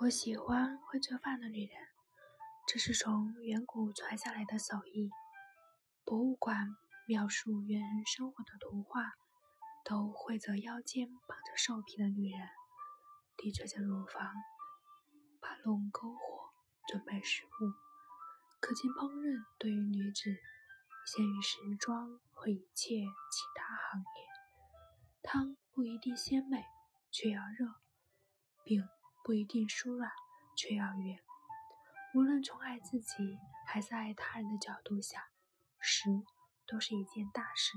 我喜欢会做饭的女人，这是从远古传下来的手艺。博物馆描述猿人生活的图画，都绘着腰间绑着兽皮的女人，低垂着乳房，把龙篝火，准备食物。可见烹饪对于女子限于时装和一切其他行业。汤不一定鲜美，却要热；饼。不一定酥软，却要圆。无论从爱自己还是爱他人的角度想，食都是一件大事。